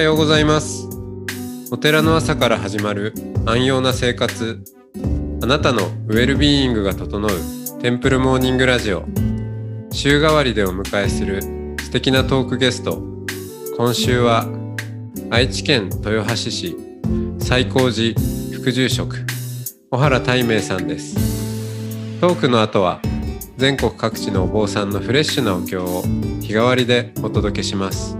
はようございます。お寺の朝から始まる安養な生活。あなたのウェルビーイングが整うテンプルモーニングラジオ。週替わりでお迎えする素敵なトークゲスト。今週は愛知県豊橋市最高寺副住職小原大明さんです。トークの後は全国各地のお坊さんのフレッシュなお経を日替わりでお届けします。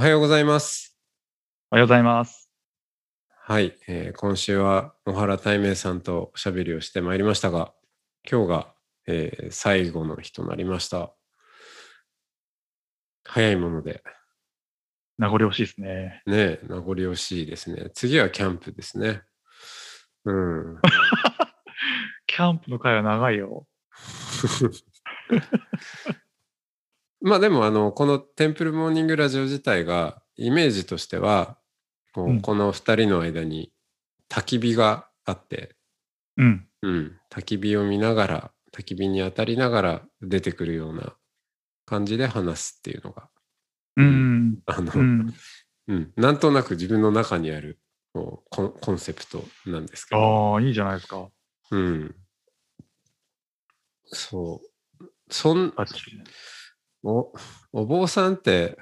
おはようございますおはようございます。はい、えー今週は小原大明さんとおしゃべりをしてまいりましたが今日が、えー最後の日となりました早いもので名残惜しいですね。ね名残惜しいですね次はキャンプですねうん キャンプの会は長いよ。まあでもあのこのテンプルモーニングラジオ自体がイメージとしてはこううんこの2人の間に焚き火があって、うん。うん、焚き火を見ながら焚き火に当たりながら出てくるような感じで話すっていうのがうん。あの、ううんん。なんとなく自分の中にあるこうコンコンセプトなんですけど、ああ、いいじゃないですか。うん、そうそんおお坊さんって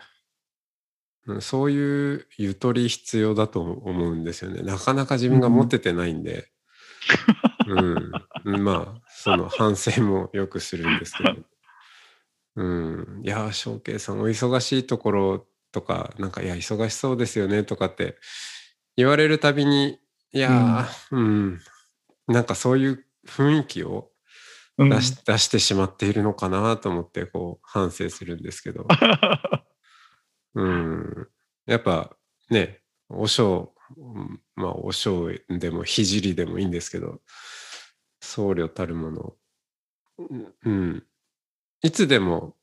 うんそういうゆとり必要だと思うんですよね。なかなか自分が持っててないんで、うん、まあその反省もよくするんですけど、うん、いやー翔慶さんお忙しいところとかなんかいや忙しそうですよねとかって言われるたびにいやー、うん。なんかそういう雰囲気をうん出し,、出してしまっているのかなと思ってこう反省するんですけど、うん、やっぱねお尚うんまあお尚でも聖でもいいんですけど僧侶たるもの、うん。うん、いつでも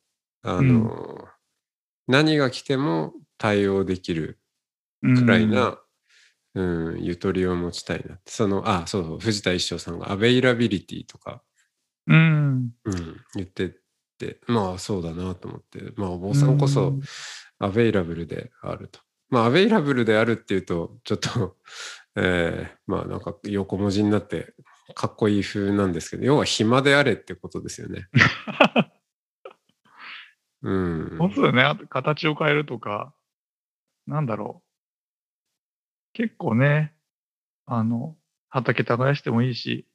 あの、何が来ても対応できるくらいな、うんゆとりを持ちたいなって。そのあそうそう藤田一生さんがアベイラビリティとかうん。うん、言ってってまあそうだなと思ってまあお坊さんこそうんアベイラブルであると。まあアベイラブルであるっていうとちょっと、えーまあなんか横文字になってかっこいい風なんですけど要は暇であれってことですよね。うん。本当だよね。あと形を変えるとか、なんだろう。結構ね、あの、畑耕してもいいし、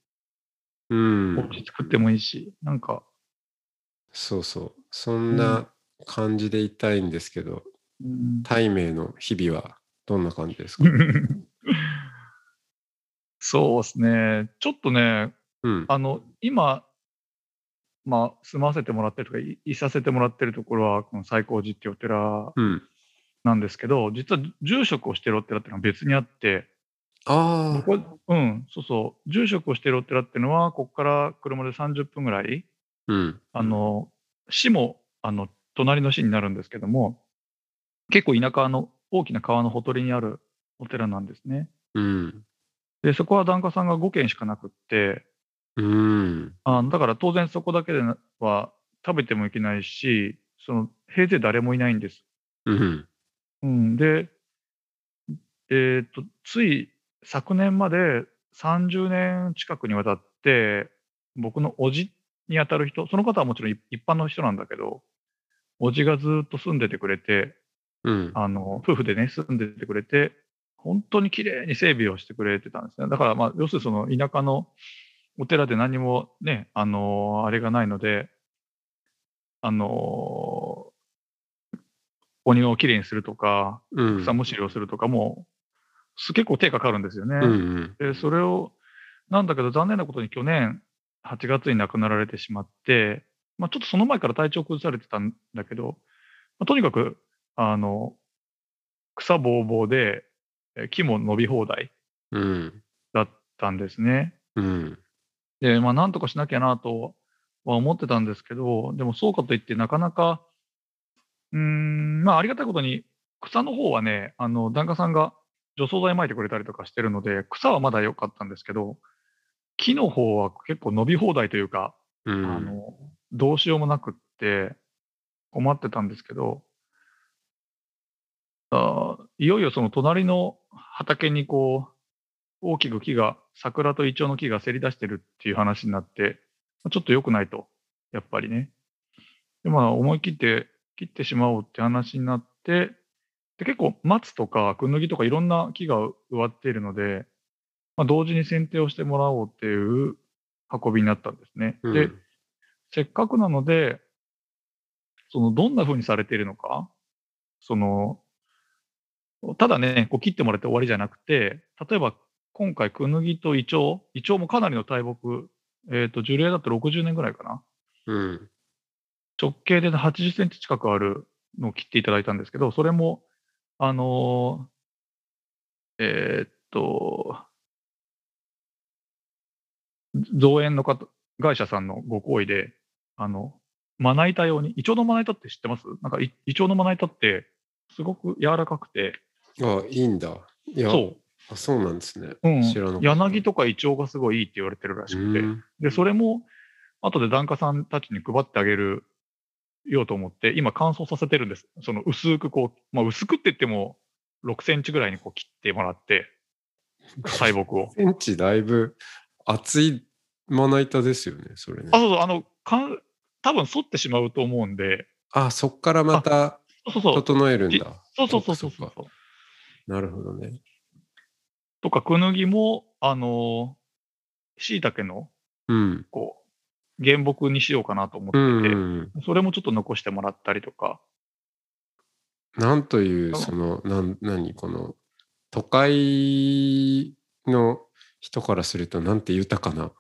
うん。お家作ってもいいし、なんか、そうそう。そんな感じでいたいんですけどうん。大明の日々はどんな感じですか、そうですね。ちょっとね、うん、あの、今、まあ、住まわせてもらってるとか、いいさせてもらってるところは、この最高寺っていうお寺うん、なんですけど、実は住職をしてるお寺っていうのは別にあって、ああここうん、そうそう、住職をしてるお寺っていうのは、ここから車で30分ぐらい、うん。あの、市も、あの、隣の市になるんですけども、結構田舎の大きな川のほとりにあるお寺なんですね。うん。で、そこは檀家さんが5軒しかなくって、うん。あだから当然そこだけでは食べてもいけないし、その平勢誰もいないんです。うん。うん、で、えーっと、つい昨年まで30年近くにわたって、僕の叔父に当たる人、その方はもちろん一一般の人なんだけど、叔父がずっと住んでてくれて、うんあの夫婦でね、住んでてくれて、本当に綺麗に整備をしてくれてたんですね。だから、まあ、要するにその田舎のお寺で何もね、あのあれがないので、あのお庭をきれいにするとか、うん草むしりをするとかも、す結構手がかかるんですよね。うんうんで、それを、なんだけど残念なことに去年8月に亡くなられてしまって、まあ、ちょっとその前から体調崩されてたんだけど、まあ、とにかく、あの、草ぼうぼうで、え木も伸び放題うん。だったんですね。うん。で、まあ、なんとかしなきゃなとは思ってたんですけど、でもそうかといって、なかなか、うーん、まあ、ありがたいことに、草の方はね、あの、檀家さんが除草剤撒いてくれたりとかしてるので、草はまだ良かったんですけど、木の方は結構伸び放題というか、うん。あの、どうしようもなくって、困ってたんですけど、あーいよいよその隣の畑にこう、大きく木が、桜とイチョウの木がせり出してるっていう話になって、まあちょっと良くないと、やっぱりね。で、まあ思い切って切ってしまおうって話になって、で結構松とかクヌギとかいろんな木が植わっているので、まあ、同時に剪定をしてもらおうっていう運びになったんですね。うんで、せっかくなので、そのどんな風にされているのか、その、ただね、こう切ってもらって終わりじゃなくて、例えば今回、クヌギとイチョウ、イチョウもかなりの大木、えっ、と、樹齢だと60年ぐらいかな。うん。直径で80センチ近くあるのを切っていただいたんですけど、それも、あのーえーっと、造園の方会社さんのご好意で、あの、まな板用に、イチョウのまな板って知ってます？なんかイ、イチョウのまな板って、すごく柔らかくて、あ、いいんだ。いや、そあそうなんですね。う、うん。知らな柳とかイチョウがすごいいいって言われてるらしくて、うん。で、それも、後で檀家さんたちに配ってあげるようと思って、今乾燥させてるんです。その薄くこう、まあ薄くって言っても、6センチぐらいにこう切ってもらって、細木を。センチだいぶ厚いまな板ですよね、それねあ、。そうそう、あの、かん多分反ってしまうと思うんで、あ、そっからまたそうそう、整えるんだ。そうそうそうそうそう。なるほどね。とか、クヌギも、あの、椎茸の、うん。こう、原木にしようかなと思ってうんうて、ん。それもちょっと残してもらったりとか、なんという、あその、なん、何、この、都会の人からすると、なんて豊かな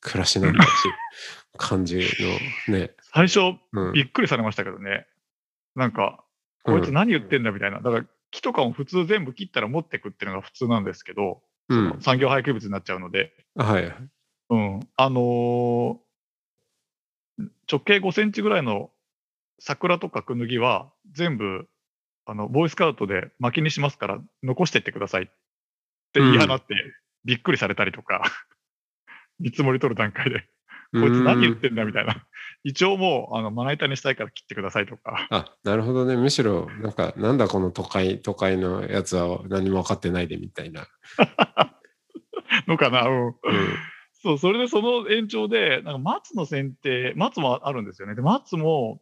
暮らしなんだっていう感じのね。最初、うん。びっくりされましたけどね。なんか、こいつ何言ってんだみたいな。だから、木とかも普通全部切ったら持ってくっていうのが普通なんですけど、うん。産業廃棄物になっちゃうので、はいはい。うん。あのー直径5センチぐらいの桜とかクヌギは全部、あの、ボーイスカウトで薪にしますから残してってくださいって言い放って、びっくりされたりとか、見積もり取る段階で、こいつ何言ってんだみたいな。一応もう、あの、まな板にしたいから切ってくださいとか。あ、なるほどね。むしろ、なんか、なんだこの都会、都会のやつは何も分かってないでみたいな。のかな、うん。うん。そう、それでその延長で、なんか松の剪定、松もあるんですよね。で、松も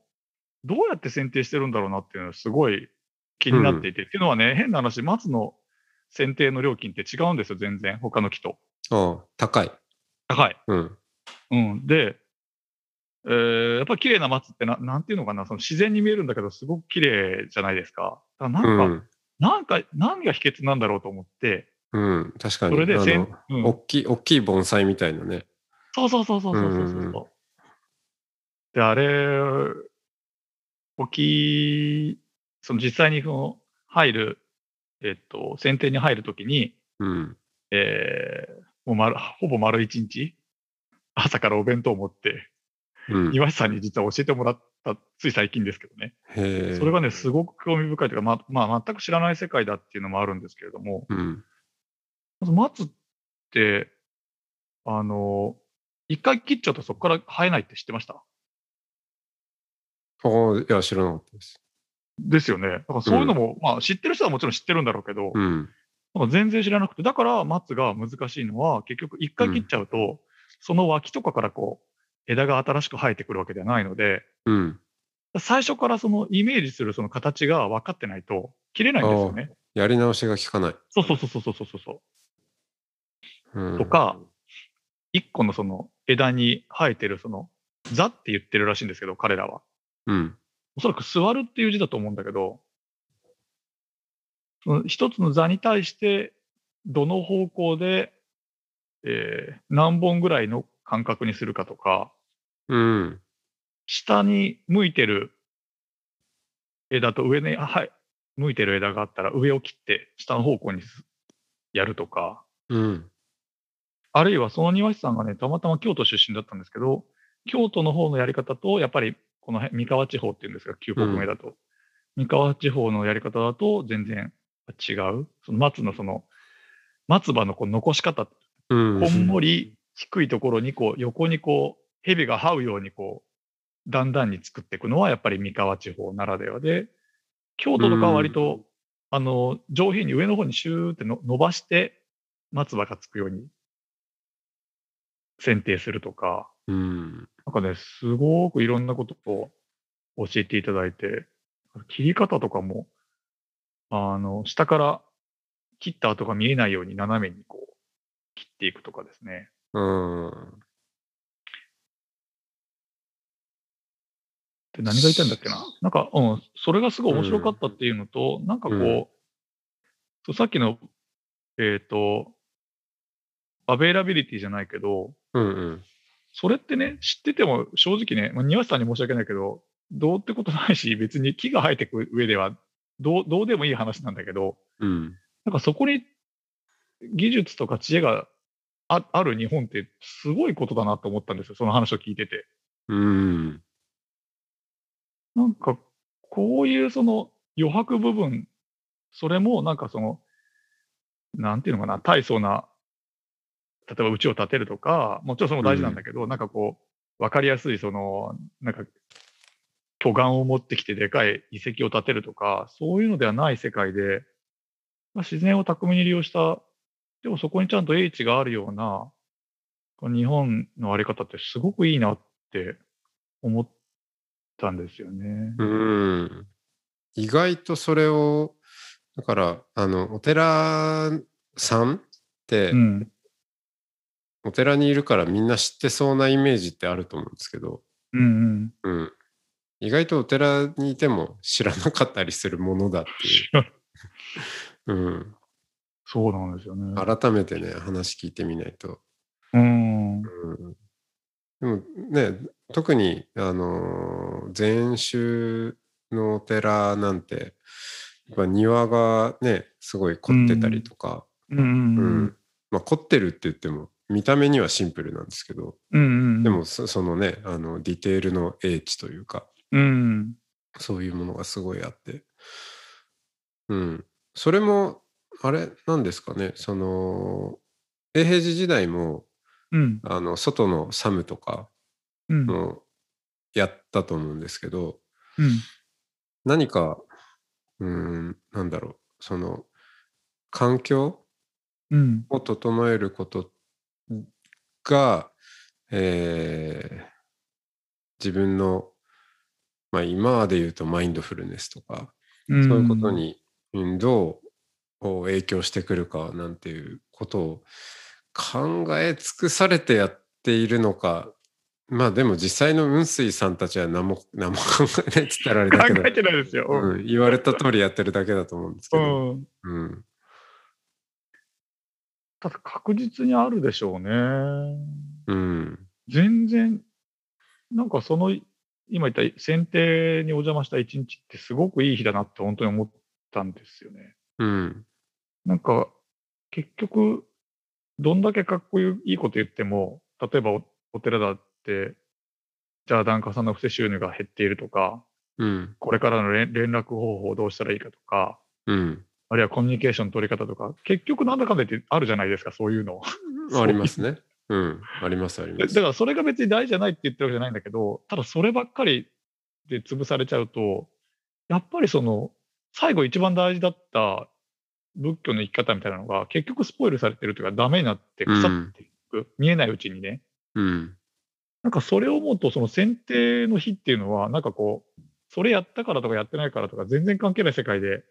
どうやって剪定してるんだろうなっていうのはすごい気になっていて。っていうのはね、変な話、松の剪定の料金って違うんですよ、全然、他の木と。ああ、高い。高い。うん。うん。で、えーやっぱり綺麗な松ってな、なんていうのかな、その自然に見えるんだけど、すごく綺麗じゃないですか。だからうなんか、ん。なんか、何が秘訣なんだろうと思って、うん。確かに。それでせんうん大きい、大きい盆栽みたいなね。そうそうそうそうそうそうそう。うんで、あれ、大きい、その実際にその入る、えっと、選定に入るときに、うん。えーもう丸、ほぼ丸一日、朝からお弁当を持って、うん。岩井さんに実は教えてもらった、つい最近ですけどね。へえ。それがね、すごく興味深いというか、ま、まあ、全く知らない世界だっていうのもあるんですけれども、うん。まず松って、あの、一回切っちゃうとそこから生えないって知ってました？ああ、いや、知らなかったです。ですよね。だからそういうのも、まあ知ってる人はもちろん知ってるんだろうけど、うん。なんか全然知らなくて、だから松が難しいのは、結局一回切っちゃうと、その脇とかからこう、枝が新しく生えてくるわけではないので、うん。最初からそのイメージするその形が分かってないと切れないんですよね。やり直しが効かない。そうそうそうそうそうそうそう。うん、とか、一個のその枝に生えてるその、座って言ってるらしいんですけど、彼らは。うん。おそらく座るっていう字だと思うんだけど、その一つの座に対して、どの方向で、えー何本ぐらいの間隔にするかとか、うん。下に向いてる枝と上に、はい、向いてる枝があったら上を切って下の方向にすやるとか、うん。あるいはその庭師さんがね、たまたま京都出身だったんですけど、京都の方のやり方と、やっぱりこの辺三河地方っていうんですが、旧国名だと、三河地方のやり方だと全然違う。その松のその、松葉のこう残し方、うん。こんもり低いところにこう横にこう蛇が這うようにこう段々に作っていくのはやっぱり三河地方ならではで京都とかは割と、あの上品に上の方にシューっての伸ばして松葉がつくように剪定するとかうん。なんかねすごくいろんなことを教えていただいて切り方とかもあの下から切った跡が見えないように斜めにこう切っていくとかですね。うん。で何が言いたいんだっけな。なんか、うん、それがすごい面白かったっていうのと、なんかこう、うんそうさっきの、えっ、と、アベイラビリティじゃないけど、うんうん。それってね、知ってても正直ね、まあ、庭師さんに申し訳ないけど、どうってことないし、別に木が生えてく上ではどう、どうでもいい話なんだけど、うん。なんかそこに技術とか知恵があある日本ってすごいことだなと思ったんですよ、その話を聞いてて。うん。なんか、こういうその余白部分、それもなんかその、なんていうのかな、大層な、例えば家を建てるとか、もちろんそれも大事なんだけど、なんかこう、わかりやすい、その、なんか、巨岩を持ってきてでかい遺跡を建てるとか、そういうのではない世界で、まあ、自然を巧みに利用した、でもそこにちゃんと英知があるような、この日本のあり方ってすごくいいなって思ったんですよね。うん。意外とそれを、だから、あの、お寺さんって、うん。お寺にいるからみんな知ってそうなイメージってあると思うんですけど、うんうん。うん。意外とお寺にいても知らなかったりするものだっていう。うん。そうなんですよね。改めてね、話聞いてみないと。うん。うん、でもね、特に、あのー禅宗のお寺なんて、やっぱ庭がね、すごい凝ってたりとか、うんうんううんん。まあ、凝ってるって言っても、見た目にはシンプルなんですけど、うんうん。でもそそのね、あのディテールの英知というか、うん。そういうものがすごいあって。うん。それも、あれなんですかね、その、永平寺時代も、うん。あの、外のサムとかうん。もやったと思うんですけど、うん。何か、うーん、なんだろう、その、環境うん。を整えることが、えー自分の、まあ今で言うとマインドフルネスとか、うん。そういうことに、うん、どう影響してくるかなんていうことを考え尽くされてやっているのか、まあでも実際の雲水さんたちは何も 何も考えないっつったらあれだけど考え、てないですよ。うん、言われた通りやってるだけだと思うんですけうど、ん。うん、ただ確実にあるでしょうね。うん、全然、なんかその、今言った選定にお邪魔した一日ってすごくいい日だなって本当に思ったんですよね。うん、なんか、結局、どんだけかっこいいこと言っても、例えばおお寺だって、じゃあ檀家さんの不正収入が減っているとか、うん、これからの連連絡方法をどうしたらいいかとか、うん、あるいはコミュニケーションの取り方とか、結局なんだかんだ言ってあるじゃないですか、そういうの。ありますね。うん、ありますあります。だからそれが別に大事じゃないって言ってるわけじゃないんだけど、ただそればっかりで潰されちゃうと、やっぱりその、最後一番大事だった仏教の生き方みたいなのが結局スポイルされてるというかダメになって腐っていく、見えないうちにね。うん、なんかそれを思うと、その選定の日っていうのは、なんかこう、それやったからとかやってないからとか全然関係ない世界で、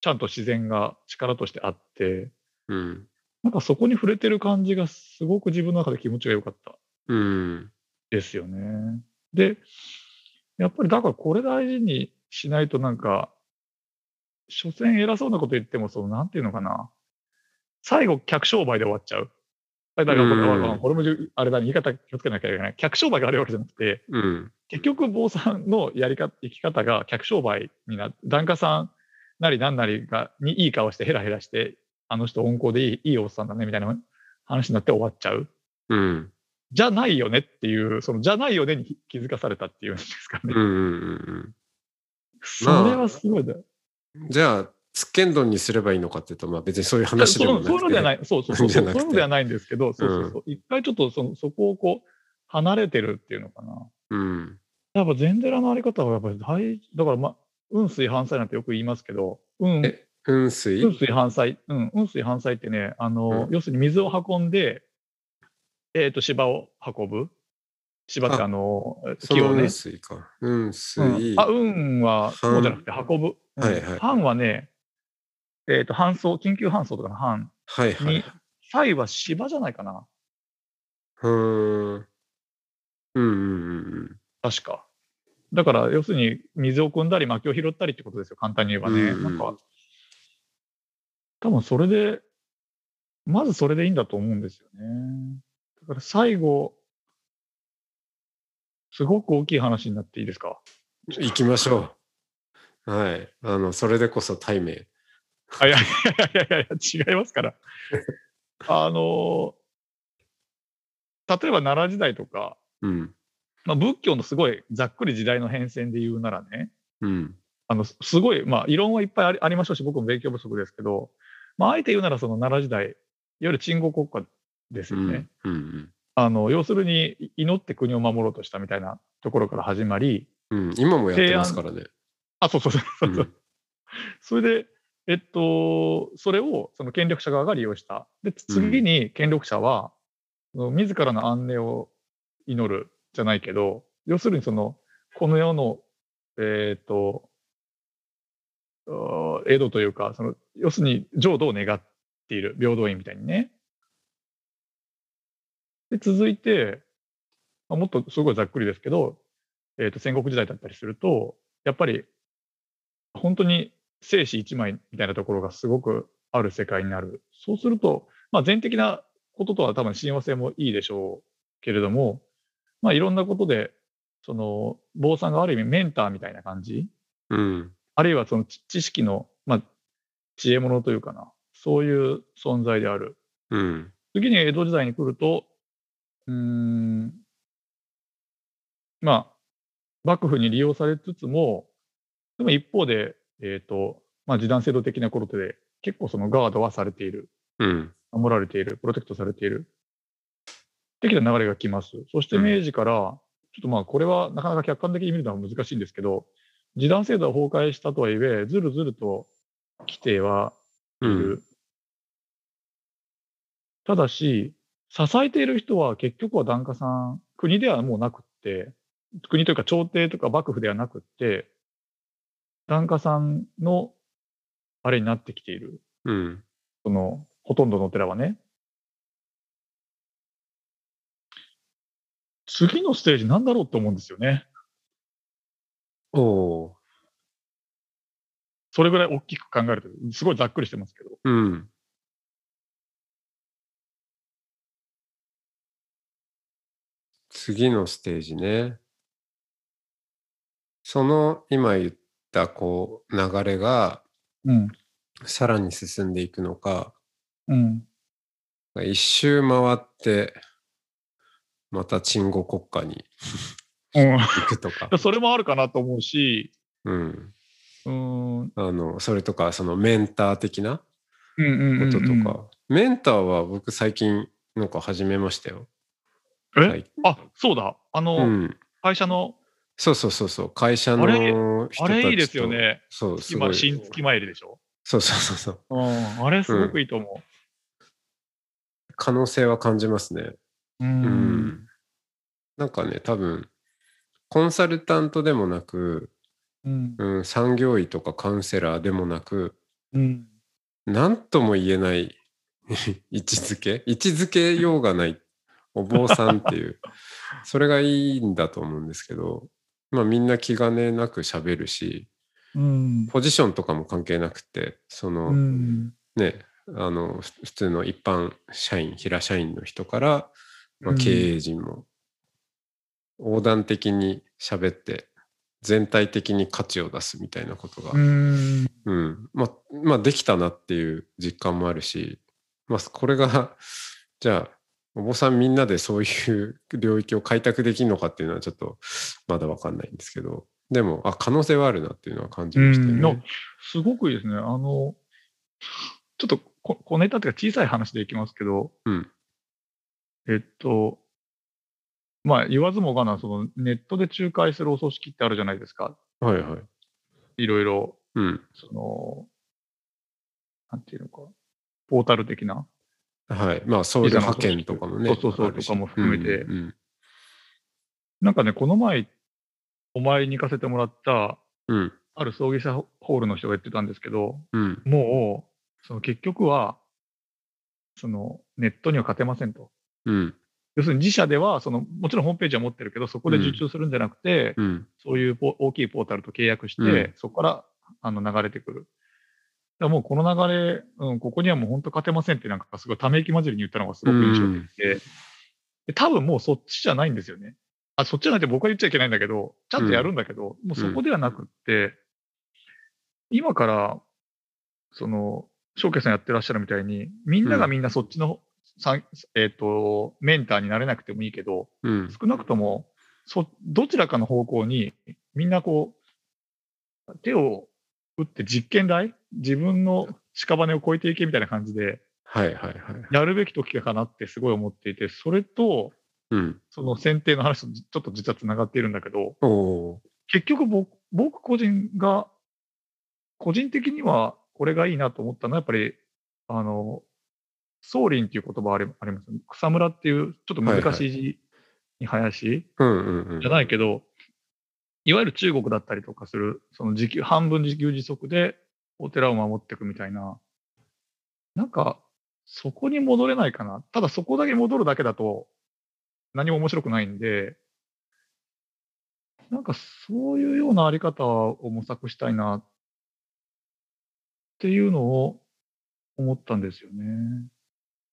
ちゃんと自然が力としてあって、うん、なんかそこに触れてる感じがすごく自分の中で気持ちが良かったうん、ですよね。で、やっぱりだからこれ大事にしないとなんか、所詮偉そうなこと言っても、そのなんていうのかな。最後、客商売で終わっちゃう。だからこれうんあこれもあれだ、言い方気をつけなきゃいけない。客商売があるわけじゃなくて、うん、結局、坊さんのやり方、生き方が客商売にな檀家さんなりなんなりがにいい顔してヘラヘラして、あの人温厚でいいいいおっさんだねみたいな話になって終わっちゃう。うん。じゃないよねっていう、そのじゃないよねに気づかされたっていうんですかね。うんうんうんそれはすごいだ。うん。じゃあ、つっけんどんにすればいいのかっていうと、まあ別にそういう話でもなくて。そうそういうのではない、そうそうそう、そういうのではないんですけど、そうそうそう、一回ちょっとそのそこをこう、離れてるっていうのかな。うん。やっぱ禅寺のあり方はやっぱり大、だからまあ、運水反祭なんてよく言いますけど、運、え雲水運水反祭、うん、運水反祭ってね、あの、うん要するに水を運んで、えっ、と、芝を運ぶ。芝ってあの、その木をね雲。水か。雲うん。あ、運は、そうじゃなくて運ぶ。うんはいはい搬はね、えっ、と、搬送、緊急搬送とかの搬はいはいに。、祭は芝じゃないかな。うん。うんうんうんうん。確か。だから、要するに、水を汲んだり、薪を拾ったりってことですよ、簡単に言えばね。うんうんなんか、多分それで、まずそれでいいんだと思うんですよね。だから最後、すごく大きい話になっていいですか？行きましょう。はい。あの、それでこそ対面。あいやいやいやいやいや、違いますから。あの、例えば奈良時代とか、うん。まあ、仏教のすごいざっくり時代の変遷で言うならね、うん。あの、すごい、まあ、異論はいっぱいありありましょうし、僕も勉強不足ですけど、まあ、あえて言うなら、その奈良時代、いわゆる鎮護国家ですうん。よね。うん。あの、要するに、い祈って国を守ろうとしたみたいなところから始まり、うん。今もやってますからね。あ、そうそうそうそうそう、うんそれで、えっと、それをその権力者側が利用した。で、次に権力者は、その自らの安寧を祈るじゃないけど、要するにその、この世の、えっと、江戸というか、その、要するに浄土を願っている、平等院みたいにね。で、続いて、あもっとすごいざっくりですけど、えっと、戦国時代だったりすると、やっぱり、本当に生死一枚みたいなところがすごくある世界になる。そうすると、まあ、全的なこととは多分親和性もいいでしょうけれども、まあ、いろんなことで、その、坊さんがある意味メンターみたいな感じ、うん。あるいはその知知識の、まあ、知恵者というかな、そういう存在である。うん。次に江戸時代に来ると、うーん、まあ、幕府に利用されつつも、でも一方で、えっ、と、まあ、示談制度的なことで、結構そのガードはされている、うん。守られている、プロテクトされている、的な流れが来ます。そしてうん明治から、ちょっとまあ、これはなかなか客観的に見るのは難しいんですけど、示談制度は崩壊したとはいえ、ずるずると来てはいる。うん。ただし、支えている人は結局は檀家さん、国ではもうなくって、国というか朝廷とか幕府ではなくって、檀家さんのあれになってきている。うん。その、ほとんどのお寺はね。次のステージなんだろうって思うんですよね。おおそれぐらい大きく考えると、すごいざっくりしてますけど。ー。うん。次のステージね。その今言ったこう流れがうん。さらに進んでいくのか、うん。一周回ってまた鎮護国家に うん、行くとか。それもあるかなと思うし、うん。うーん、うんあの、それとか、そのメンター的なうんうんうんこととか。メンターは僕最近なんか始めましたよ。え？はいあ、そうだ。あの、うん。会社の、そうそうそうそう。会社のあれ？人たちとあれいいですよ。ね。そう、す今、ごい。新月参りでしょ？そうそうそうそう。うん、あれすごくいいと思可能性は感じますね。う。んん。なんかね、多分、コンサルタントでもなく、うん。うん、産業医とかカウンセラーでもなく、うん。何とも言えない 位置づけ位置づけようがないお坊さんっていう それがいいんだと思うんですけどまあみんな気兼ねなく喋るしうん。ポジションとかも関係なくてその、うん。ねあのふ普通の一般社員平社員の人から、まあ、うん経営陣も横断的に喋って全体的に価値を出すみたいなことが、うーん。うん、まあ、まあ、できたなっていう実感もあるし、まあ、これが、じゃあ、お坊さんみんなでそういう領域を開拓できるのかっていうのはちょっとまだわかんないんですけど、でも、あ、可能性はあるなっていうのは感じましたね。すごくいいですね。あの、ちょっとこ小ネタっていうか小さい話でいきますけど、うん。えっと、まあ言わずもがな、そのネットで仲介するお組織ってあるじゃないですか。はいはい。いろいろ、うん。その、なんていうのか、ポータル的な。はい。まあ、僧侶派遣とかもね。そうそうそうとかも含めてうんうんなんかね、この前、お参りに行かせてもらった、うん。ある葬儀社ホールの人が言ってたんですけど、うん。もう、その結局は、そのネットには勝てませんと。うん。要するに自社ではその、もちろんホームページは持ってるけど、そこで受注するんじゃなくて、うん。そういうポ大きいポータルと契約して、うんそこからあの流れてくる。だもうこの流れ、うん、ここにはもう本当勝てませんって、なんかすごいため息混じりに言ったのがすごく印象的で、で多分もうそっちじゃないんですよね。あ、そっちじゃないって僕は言っちゃいけないんだけど、ちゃんとやるんだけど、もうそこではなくって、今から、その、翔慶さんやってらっしゃるみたいに、みんながみんなそっちの、えっ、と、メンターになれなくてもいいけど、うん。少なくとも、そ、どちらかの方向に、みんなこう、手を打って実験台自分の屍を超えていけみたいな感じで、はいはいはい。やるべき時かなってすごい思っていて、それと、うん。その選定の話とちょっと実はつながっているんだけど、結局僕僕個人が、個人的にはこれがいいなと思ったのは、やっぱり、あの、宗林っていう言葉ありあります？よね。草むらっていうちょっと難しい字に林。じゃないけど、いわゆる中国だったりとかする、その自給、半分自給自足でお寺を守っていくみたいな、なんか、そこに戻れないかな。ただそこだけ戻るだけだと何も面白くないんで、なんかそういうようなあり方を模索したいなっていうのを思ったんですよね。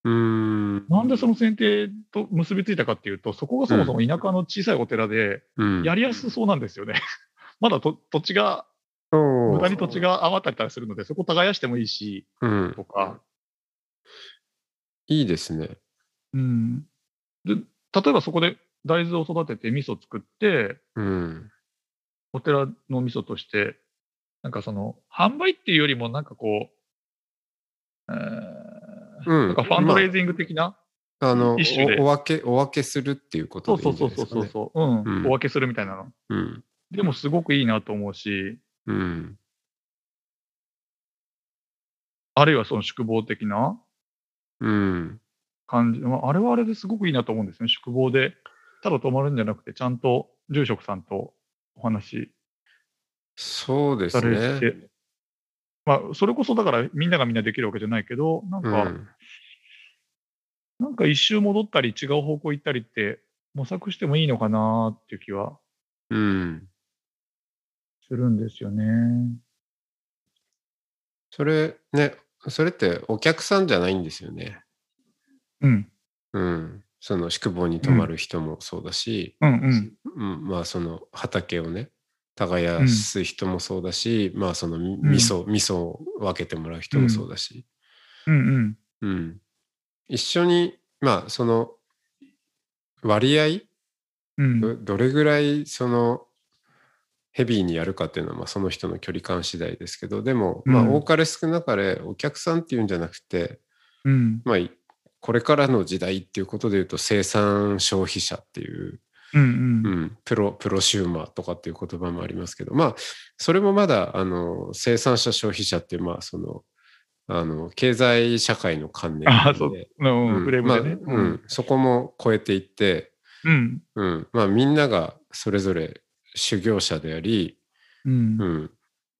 うーん。なんでその選定と結びついたかっていうと、そこがそもそも田舎の小さいお寺で、うん。やりやすそうなんですよね。まだと土地が、無駄に土地が余ったりするので、そこ耕してもいいし、うん。とか。いいですね。うん。で、例えばそこで大豆を育てて味噌作って、うん。お寺の味噌として、なんかその、販売っていうよりもなんかこう、えーうん。なんかファンドレイジング的な、まあ、あのお、お分け、お分けするっていうことでいいんじそう。そうそうそう、うん、うんお分けするみたいなの。うん。でもすごくいいなと思うし、うん。あるいはその宿坊的なうん。感じ、まああれはあれですごくいいなと思うんですね。宿坊で、ただ泊まるんじゃなくて、ちゃんと住職さんとお話そうですね。て、まあ、それこそだからみんながみんなできるわけじゃないけど、なんか、うん。なんか一周戻ったり違う方向行ったりって模索してもいいのかなっていう気はうん。するんですよね。それ、ね、それってお客さんじゃないんですよね。うん。うん。その宿坊に泊まる人もそうだし、うんうん。うん、まあその畑をね耕す人もそうだし、まあそのみ味噌、味噌を分けてもらう人もそうだし、うん。うん。うん。一緒にまあその割合？うん。どどれぐらいそのヘビーにやるかっていうのはまあその人の距離感次第ですけどでもまあうん多かれ少なかれお客さんっていうんじゃなくて、うん。まあいこれからの時代っていうことで言うと生産消費者っていううんう。うん。ん、プロプロシューマーとかっていう言葉もありますけど。まあそれもまだあの生産者消費者っていうまあそのあの経済社会の観念。で。そこも超えていって、うん。うん。まあ、みんながそれぞれ修行者であり、うん。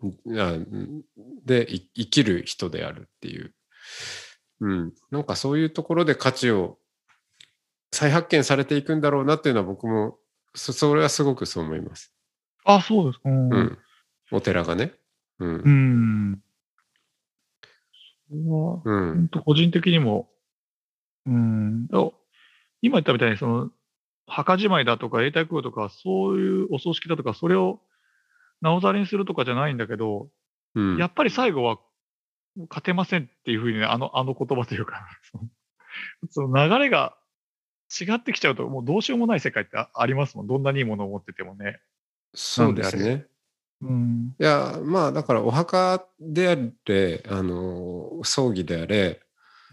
うん、あでい生きる人であるっていう、うん、なんかそういうところで価値を再発見されていくんだろうなっていうのは僕もそそれはすごくそう思います。あ、そうですか。うん。うん、お寺がね。うんうん。それは、うん個人的にも、うん。だ今言ったみたいに、その、墓じまいだとか、永代供養とか、そういうお葬式だとか、それをなおざりにするとかじゃないんだけど、うん。やっぱり最後は勝てませんっていうふうにね、あの、あの言葉というか、その流れが違ってきちゃうと、もうどうしようもない世界ってあありますもん。どんなにいいものを持っててもね。そうですね。うん。いや、まあ、だからお墓であれ、あの、葬儀であれ、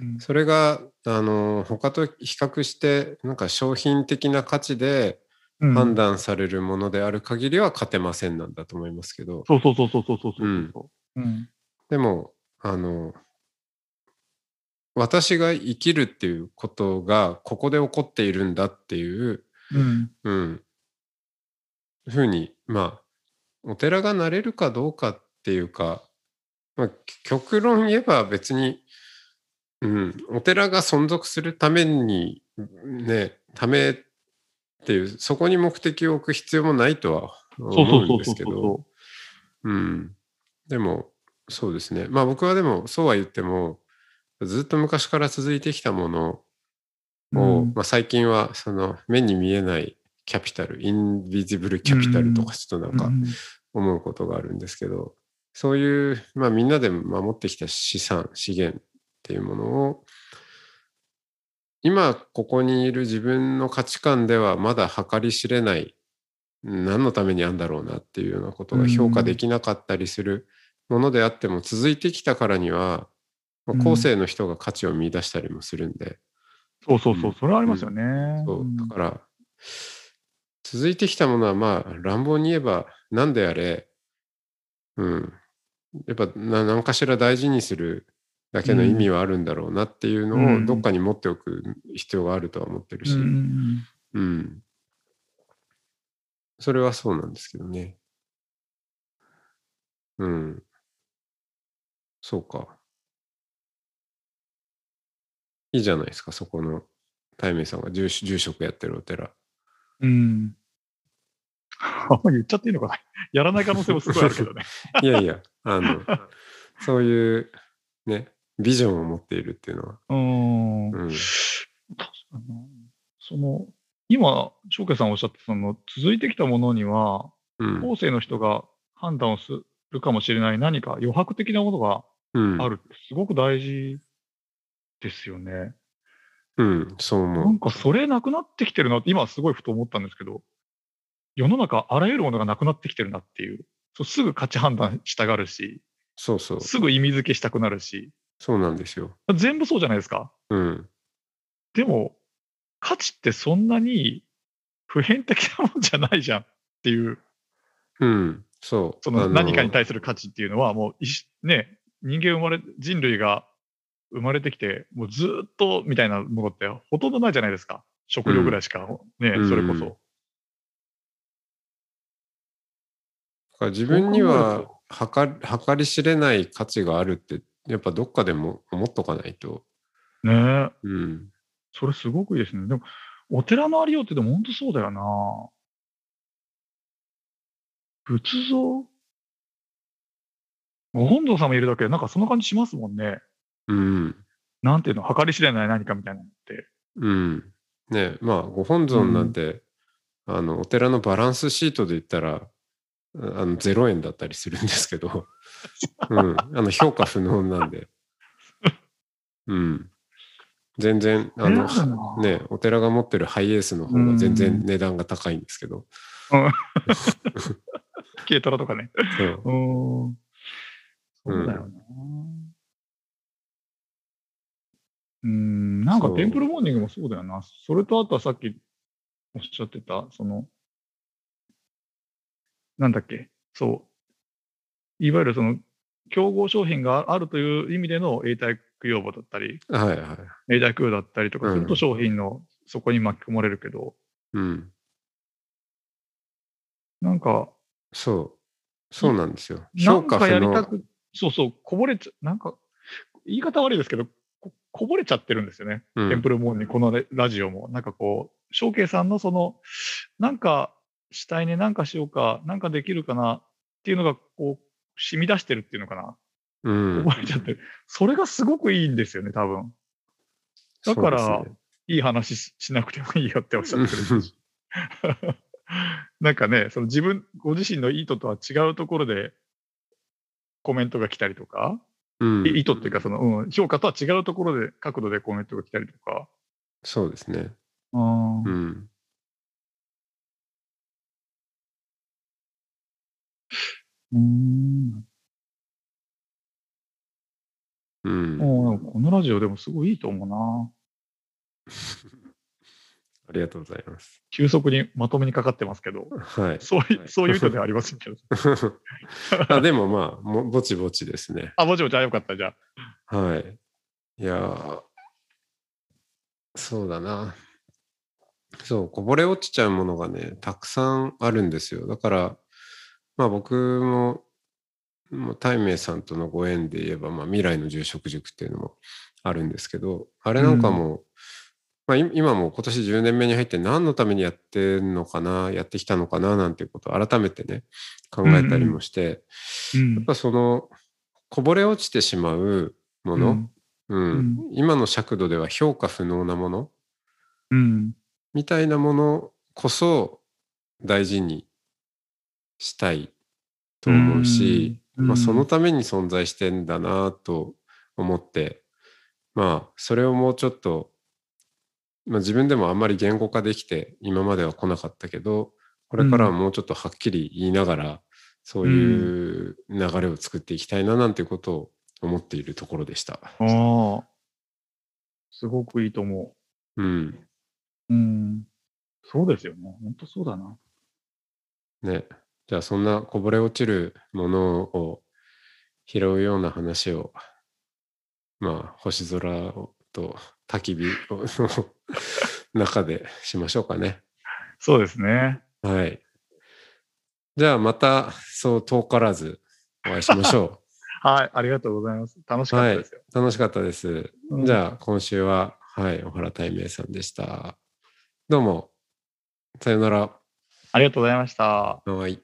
うんそれが、あの、他と比較して、なんか商品的な価値でうん判断されるものである限りは勝てませんなんだと思いますけど、そうそうそうそうそうそうそう。うんうん。でも、あの、私が生きるっていうことがここで起こっているんだっていう、うん。うん、ふうに、まあ、お寺がなれるかどうかっていうか、まあ、極論言えば別に、うん、お寺が存続するために、ね、ためっていう、そこに目的を置く必要もないとは思うんですけど、そうん。でも、そうですね。まあ僕はでも、そうは言っても、ずっと昔から続いてきたものう。を、うんまあ最近は、その、目に見えないキャピタル、インビジブルキャピタルとか、ちょっとなんかうん思うことがあるんですけど、そういう、まあみんなで守ってきた資産、資源っていうものを、今ここにいる自分の価値観ではまだ計り知れない何のためにあんだろうなっていうようなことが評価できなかったりするものであっても続いてきたからには、まあうん後世の人が価値を見出したりもするんで、そうそうそうう。それはありますよね。そううんだから続いてきたものはまあ乱暴に言えば何であれ、うん、やっぱな何かしら大事にするだけの意味はあるんだろうなっていうのうんをどっかに持っておく必要があるとは思ってるし、うんうん。それはそうなんですけどね。うん。そうか。いいじゃないですか、そこの大明さんが住住職やってるお寺。うん。あんま言っちゃっていいのかな？やらない可能性もすごいあるけどね。いやいや、あの、そういうね、ビジョンを持っているっていうのは。うん。うん。その、今、翔慶さんおっしゃった、その、続いてきたものには、うん。後世の人が判断をするかもしれない何か余白的なものがうん。あるって、すごく大事ですよね。うん、そうな思んかそれなくなってきてるなって、今すごいふと思ったんですけど、世の中あらゆるものがなくなってきてるなっていう、そうすぐ価値判断したがるし、う。そうそう。すぐ意味付けしたくなるし、そうなんですよ。全部そうじゃないですか。うん。でも、価値ってそんなに普遍的なもんじゃないじゃんっていう、うん。そう。そのあ何かに対する価値っていうのは、もうね、人間生まれ、人類が生まれてきて、もうずっとみたいなものってほとんどないじゃないですか。食料ぐらいしか、ね、うんそれこそ。だから自分には計計り知れない価値があるってやっぱどっかでも思っとかないと。ねえ。うん。それすごくいいですね。でも、お寺のありようってでも本当そうだよな。仏像？ご本尊様いるだけで、なんかそんな感じしますもんね。うん。なんていうの、計り知れない何かみたいなのって。うん。ねまあご本尊なんて、あのお寺のバランスシートで言ったらあの0円だったりするんですけど、うん、あの評価不能なんで。うん。全然、あの、えーね、お寺が持ってるハイエースの方が全然値段が高いんですけど。軽トラとかね。そう。そうだよな。うーん、なんかテンプルモーニングもそうだよな。それとあとはさっきおっしゃってた、その、なんだっけ、そう。いわゆるその、競合商品があるという意味での永代供養母だったり、はいはい。永代供養だったりとかするうんと商品のそこに巻き込まれるけど、うん。なんか、そう。そうなんですよ。なんか。やりたく、そうそう、こぼれちゃ、なんか、言い方悪いですけど、ここぼれちゃってるんですよね。うんテンプルモーニング、このララジオも。なんかこう、翔慶さんのその、なんかしたいね、なんかしようか、なんかできるかなっていうのが、こう、染み出してるっていうのかな。うんこぼれちゃってる。それがすごくいいんですよね、多分。だからねいい話ししなくてもいいよっておっしゃってるし。なんかね、その自分、ご自身の意図とは違うところでコメントが来たりとか、うん。意図っていうかその、うん、評価とは違うところで、角度でコメントが来たりとか。そうですね。あーうん。うーん。うん。もうこのラジオでもすごいいいと思うな。ありがとうございます。急速にまとめにかかってますけど、はい。そういう、そういう意図ではありませんけど。あでもまあも、ぼちぼちですね。あ、もちろん、じゃあよかった、じゃあ。はい。いやーそうだな。そう、こぼれ落ちちゃうものがね、たくさんあるんですよ。だから、まあ僕も、もう大明さんとのご縁で言えば、まあ、未来の住職塾っていうのもあるんですけど、あれなんかも、まあ、い今も今年10年目に入って何のためにやってんのかな、やってきたのかななんていうことを改めてね、考えたりもして、うん。やっぱそのこぼれ落ちてしまうもの、うん。うん。今の尺度では評価不能なものうん。みたいなものこそ大事にしたいと思うし、うん。まあ、そのために存在してんだなと思ってまあそれをもうちょっと、まあ、自分でもあんまり言語化できて今までは来なかったけどこれからはもうちょっとはっきり言いながら、そういう流れを作っていきたいななんていうことを思っているところでした。ああ。すごくいいと思うん。う。うん。そうですよね。本当そうだな。ね。じゃあそんなこぼれ落ちるものを拾うような話を、まあ星空と焚き火の中でしましょうかね。そうですね。はい。じゃあまたそう遠からずお会いしましょ はい。ありがとうございます。楽しう。はいかったですよ。。楽しかったです。うんじゃあ今週は、はい、小原大明さんでした。どうも、さよなら。ありがとうございました。はい。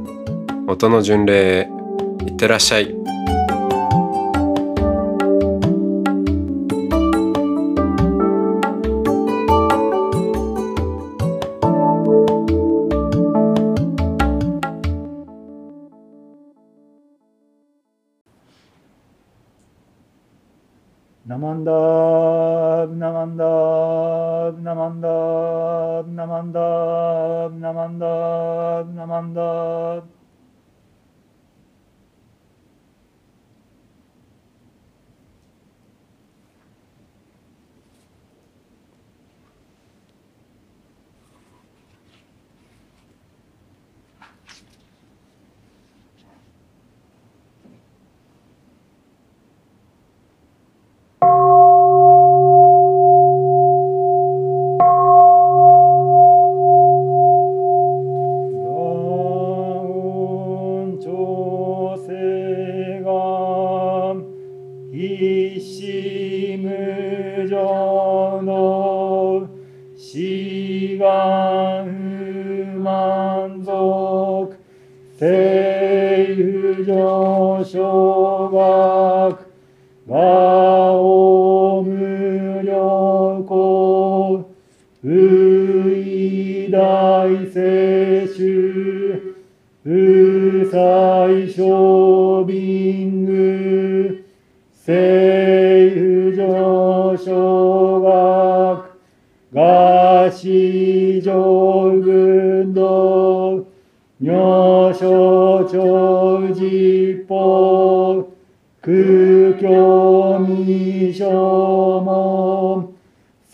音の巡礼へいってらっしゃい。ナマンダ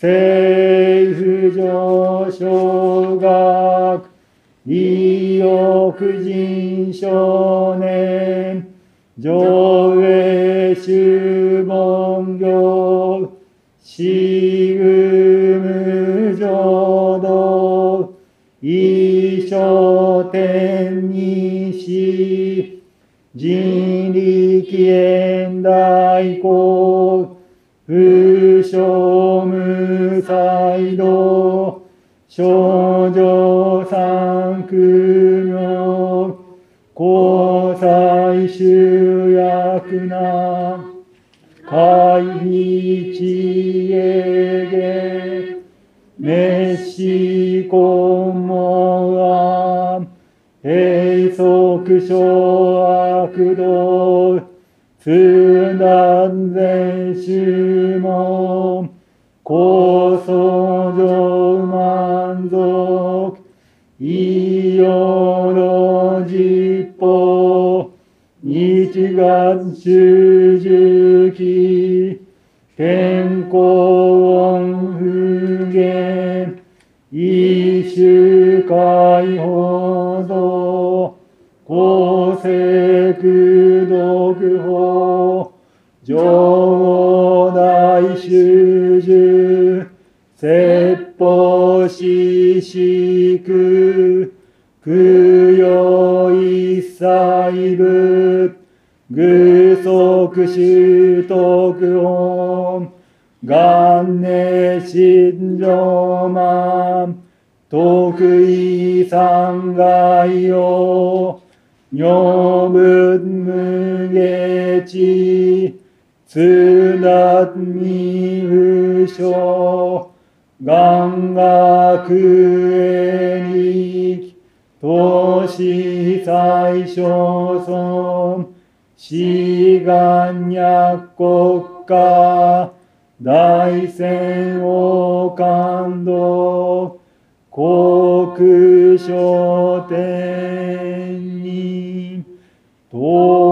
聖不上昇学意欲人少年上下主文行、シグム浄土、一生天にし、人力縁大公、不詳無才道、少女三苦名、交際集約な、会議知恵芸、滅死根門案、閉塞小悪道、通断全主門、高層上満足、異様の実法、日月主樹期、天候音不言、一周説法ししく、供養一切仏、具足習徳音、元年心上満、徳意三害を、女文無下地、通達未不詳、願学へに、投資最小村、志願薬国家、大戦王感動、航空商店に、東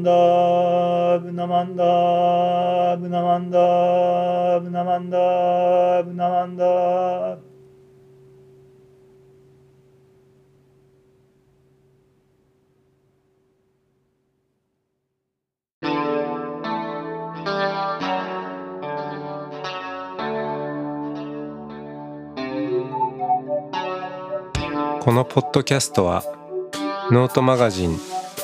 ンダブナマンダブナマンダブナマンダブナマンダこのポッドキャストはノートマガジン